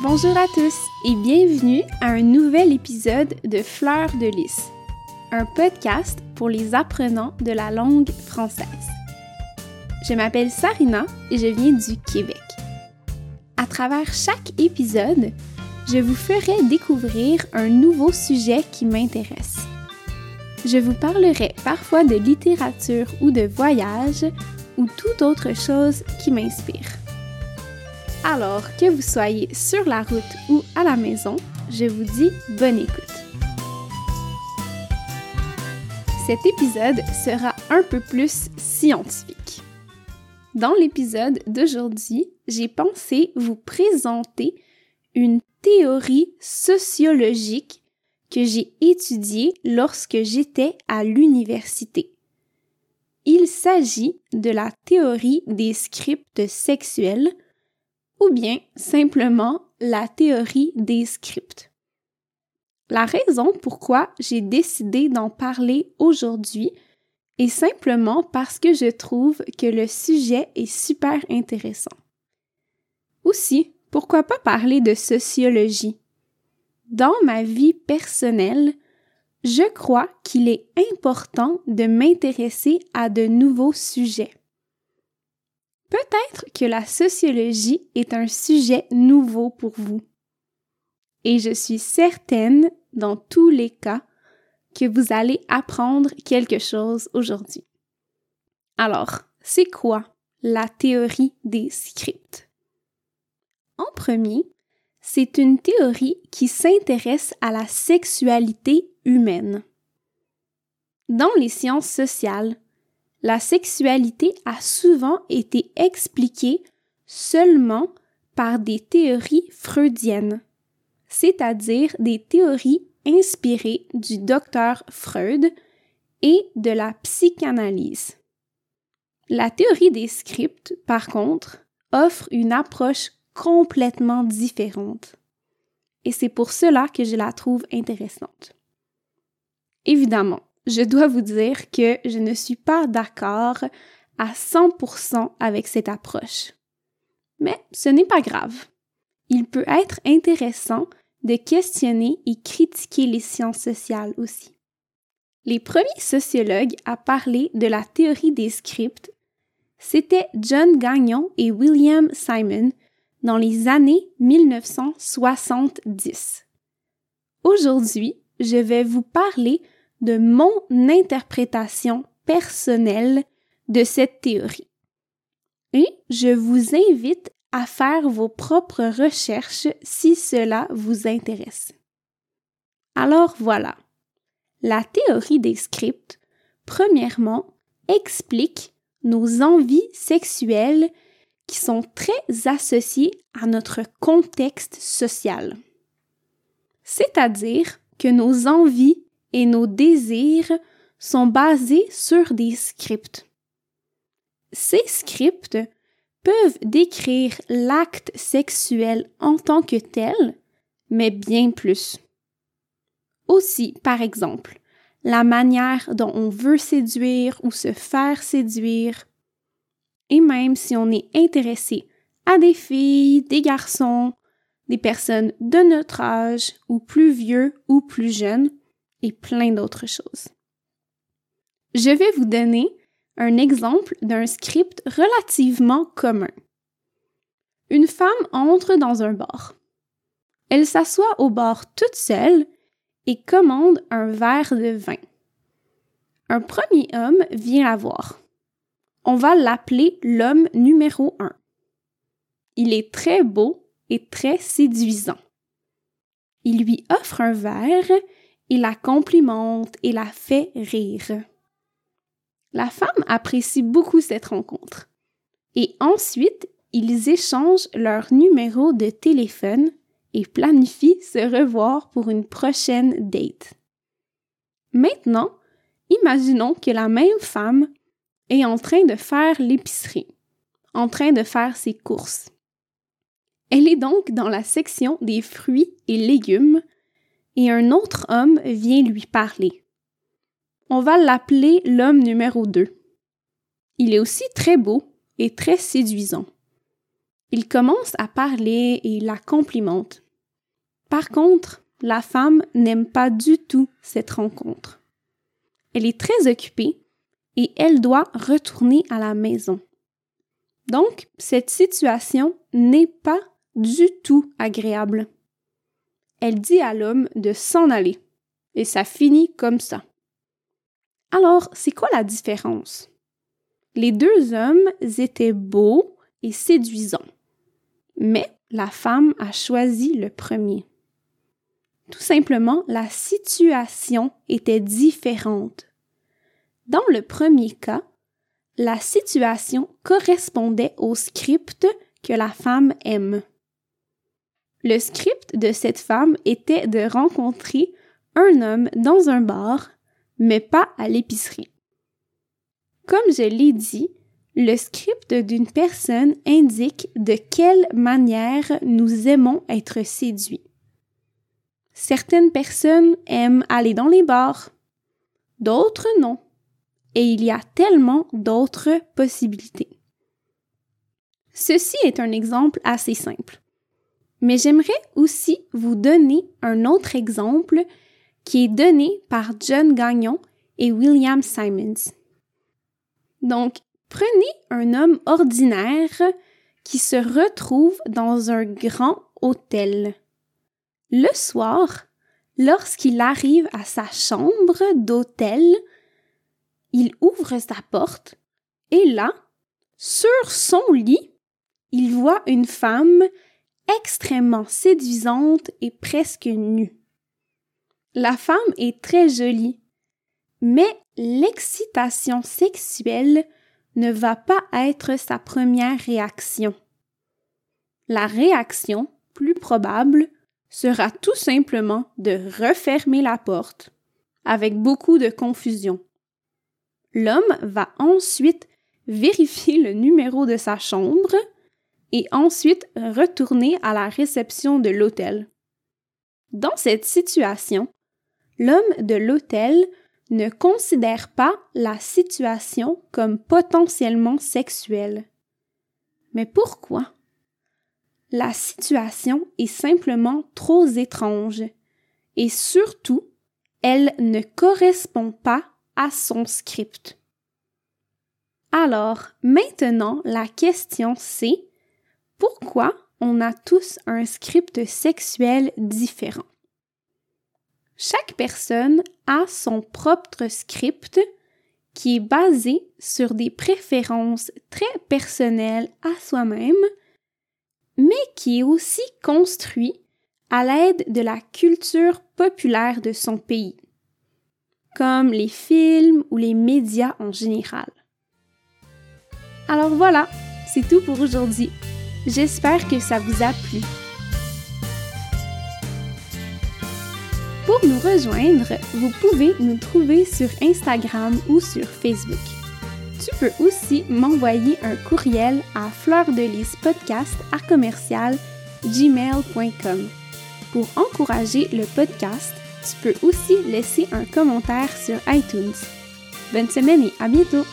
Bonjour à tous et bienvenue à un nouvel épisode de Fleurs de lys, un podcast pour les apprenants de la langue française. Je m'appelle Sarina et je viens du Québec. À travers chaque épisode, je vous ferai découvrir un nouveau sujet qui m'intéresse. Je vous parlerai parfois de littérature ou de voyage ou toute autre chose qui m'inspire. Alors, que vous soyez sur la route ou à la maison, je vous dis bonne écoute. Cet épisode sera un peu plus scientifique. Dans l'épisode d'aujourd'hui, j'ai pensé vous présenter une théorie sociologique que j'ai étudiée lorsque j'étais à l'université. Il s'agit de la théorie des scripts sexuels ou bien simplement la théorie des scripts. La raison pourquoi j'ai décidé d'en parler aujourd'hui est simplement parce que je trouve que le sujet est super intéressant. Aussi, pourquoi pas parler de sociologie? Dans ma vie personnelle, je crois qu'il est important de m'intéresser à de nouveaux sujets. Peut-être que la sociologie est un sujet nouveau pour vous. Et je suis certaine, dans tous les cas, que vous allez apprendre quelque chose aujourd'hui. Alors, c'est quoi la théorie des scripts? En premier, c'est une théorie qui s'intéresse à la sexualité humaine. Dans les sciences sociales, la sexualité a souvent été expliquée seulement par des théories freudiennes, c'est-à-dire des théories inspirées du docteur Freud et de la psychanalyse. La théorie des scripts, par contre, offre une approche complètement différente. Et c'est pour cela que je la trouve intéressante. Évidemment, je dois vous dire que je ne suis pas d'accord à 100% avec cette approche. Mais ce n'est pas grave. Il peut être intéressant de questionner et critiquer les sciences sociales aussi. Les premiers sociologues à parler de la théorie des scripts, c'était John Gagnon et William Simon dans les années 1970. Aujourd'hui, je vais vous parler de mon interprétation personnelle de cette théorie. Et je vous invite à faire vos propres recherches si cela vous intéresse. Alors voilà. La théorie des scripts, premièrement, explique nos envies sexuelles qui sont très associées à notre contexte social. C'est-à-dire que nos envies et nos désirs sont basés sur des scripts. Ces scripts peuvent décrire l'acte sexuel en tant que tel, mais bien plus. Aussi, par exemple, la manière dont on veut séduire ou se faire séduire, et même si on est intéressé à des filles, des garçons, des personnes de notre âge ou plus vieux ou plus jeunes, et plein d'autres choses. Je vais vous donner un exemple d'un script relativement commun. Une femme entre dans un bar. Elle s'assoit au bar toute seule et commande un verre de vin. Un premier homme vient la voir. On va l'appeler l'homme numéro un. Il est très beau et très séduisant. Il lui offre un verre il la complimente et la fait rire. La femme apprécie beaucoup cette rencontre. Et ensuite, ils échangent leur numéro de téléphone et planifient se revoir pour une prochaine date. Maintenant, imaginons que la même femme est en train de faire l'épicerie, en train de faire ses courses. Elle est donc dans la section des fruits et légumes et un autre homme vient lui parler. On va l'appeler l'homme numéro 2. Il est aussi très beau et très séduisant. Il commence à parler et la complimente. Par contre, la femme n'aime pas du tout cette rencontre. Elle est très occupée et elle doit retourner à la maison. Donc, cette situation n'est pas du tout agréable. Elle dit à l'homme de s'en aller, et ça finit comme ça. Alors, c'est quoi la différence? Les deux hommes étaient beaux et séduisants, mais la femme a choisi le premier. Tout simplement, la situation était différente. Dans le premier cas, la situation correspondait au script que la femme aime. Le script de cette femme était de rencontrer un homme dans un bar, mais pas à l'épicerie. Comme je l'ai dit, le script d'une personne indique de quelle manière nous aimons être séduits. Certaines personnes aiment aller dans les bars, d'autres non. Et il y a tellement d'autres possibilités. Ceci est un exemple assez simple. Mais j'aimerais aussi vous donner un autre exemple qui est donné par John Gagnon et William Simons. Donc, prenez un homme ordinaire qui se retrouve dans un grand hôtel. Le soir, lorsqu'il arrive à sa chambre d'hôtel, il ouvre sa porte et là, sur son lit, il voit une femme extrêmement séduisante et presque nue. La femme est très jolie, mais l'excitation sexuelle ne va pas être sa première réaction. La réaction plus probable sera tout simplement de refermer la porte avec beaucoup de confusion. L'homme va ensuite vérifier le numéro de sa chambre et ensuite retourner à la réception de l'hôtel. Dans cette situation, l'homme de l'hôtel ne considère pas la situation comme potentiellement sexuelle. Mais pourquoi? la situation est simplement trop étrange et surtout, elle ne correspond pas à son script. Alors, maintenant, la question c'est pourquoi on a tous un script sexuel différent? Chaque personne a son propre script qui est basé sur des préférences très personnelles à soi-même mais qui est aussi construit à l'aide de la culture populaire de son pays, comme les films ou les médias en général. Alors voilà, c'est tout pour aujourd'hui. J'espère que ça vous a plu. Pour nous rejoindre, vous pouvez nous trouver sur Instagram ou sur Facebook. Tu peux aussi m'envoyer un courriel à podcast à commercial gmail.com. Pour encourager le podcast, tu peux aussi laisser un commentaire sur iTunes. Bonne semaine et à bientôt!